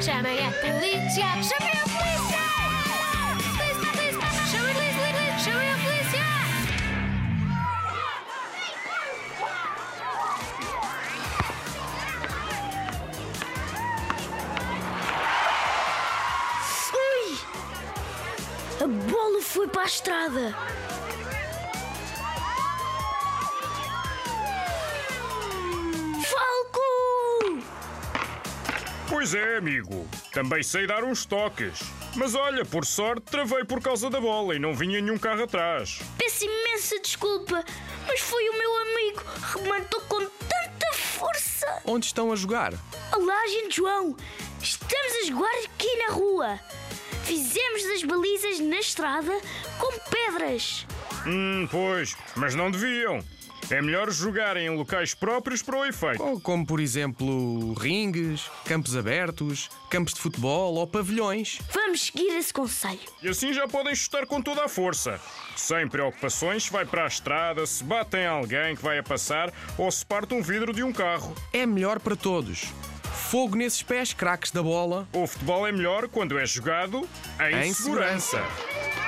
Chamem a polícia! Chamem a polícia! Polícia, polícia! Chamem a polícia! Chamem a polícia! Ui! A bola foi para a estrada. Pois é, amigo. Também sei dar uns toques. Mas olha, por sorte, travei por causa da bola e não vinha nenhum carro atrás. Peço imensa desculpa, mas foi o meu amigo. Rematou com tanta força. Onde estão a jogar? Olá, gente João. Estamos a jogar aqui na rua. Fizemos as balizas na estrada com pedras. Hum, pois, mas não deviam. É melhor jogarem em locais próprios para o efeito. Ou como, por exemplo, ringues, campos abertos, campos de futebol ou pavilhões. Vamos seguir esse conselho. E assim já podem chutar com toda a força. Sem preocupações se vai para a estrada, se batem alguém que vai a passar ou se parte um vidro de um carro. É melhor para todos. Fogo nesses pés, craques da bola. O futebol é melhor quando é jogado em, Em segurança. segurança.